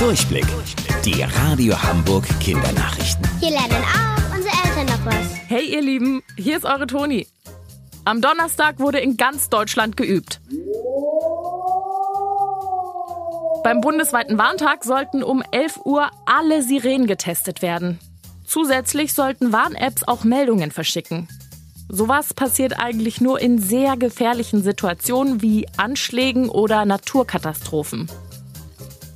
Durchblick. Die Radio Hamburg Kindernachrichten. Hier lernen auch unsere Eltern noch was. Hey ihr Lieben, hier ist eure Toni. Am Donnerstag wurde in ganz Deutschland geübt. Beim bundesweiten Warntag sollten um 11 Uhr alle Sirenen getestet werden. Zusätzlich sollten Warn-Apps auch Meldungen verschicken. Sowas passiert eigentlich nur in sehr gefährlichen Situationen wie Anschlägen oder Naturkatastrophen.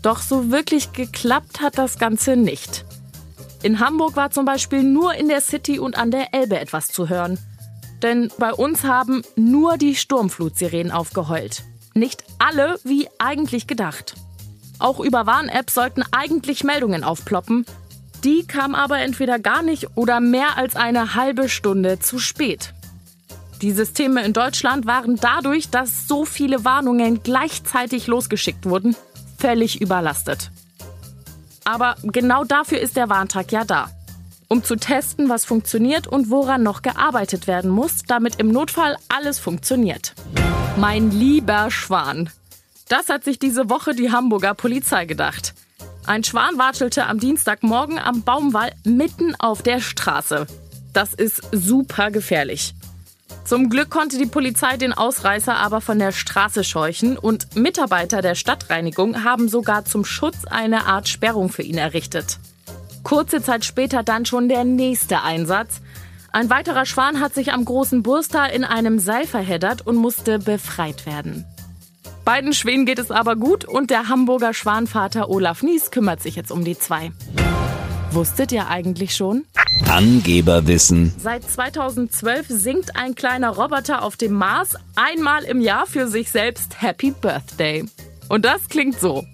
Doch so wirklich geklappt hat das Ganze nicht. In Hamburg war zum Beispiel nur in der City und an der Elbe etwas zu hören. Denn bei uns haben nur die Sturmflutsirenen aufgeheult. Nicht alle wie eigentlich gedacht. Auch über Warn-Apps sollten eigentlich Meldungen aufploppen. Die kamen aber entweder gar nicht oder mehr als eine halbe Stunde zu spät. Die Systeme in Deutschland waren dadurch, dass so viele Warnungen gleichzeitig losgeschickt wurden, völlig überlastet. Aber genau dafür ist der Warntag ja da. Um zu testen, was funktioniert und woran noch gearbeitet werden muss, damit im Notfall alles funktioniert. Mein lieber Schwan. Das hat sich diese Woche die Hamburger Polizei gedacht. Ein Schwan watschelte am Dienstagmorgen am Baumwall mitten auf der Straße. Das ist super gefährlich. Zum Glück konnte die Polizei den Ausreißer aber von der Straße scheuchen und Mitarbeiter der Stadtreinigung haben sogar zum Schutz eine Art Sperrung für ihn errichtet. Kurze Zeit später dann schon der nächste Einsatz. Ein weiterer Schwan hat sich am großen Burster in einem Seil verheddert und musste befreit werden. Beiden Schwänen geht es aber gut und der Hamburger Schwanvater Olaf Nies kümmert sich jetzt um die zwei. Wusstet ihr eigentlich schon? Angeberwissen. Seit 2012 singt ein kleiner Roboter auf dem Mars einmal im Jahr für sich selbst Happy Birthday. Und das klingt so.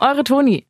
Eure Toni.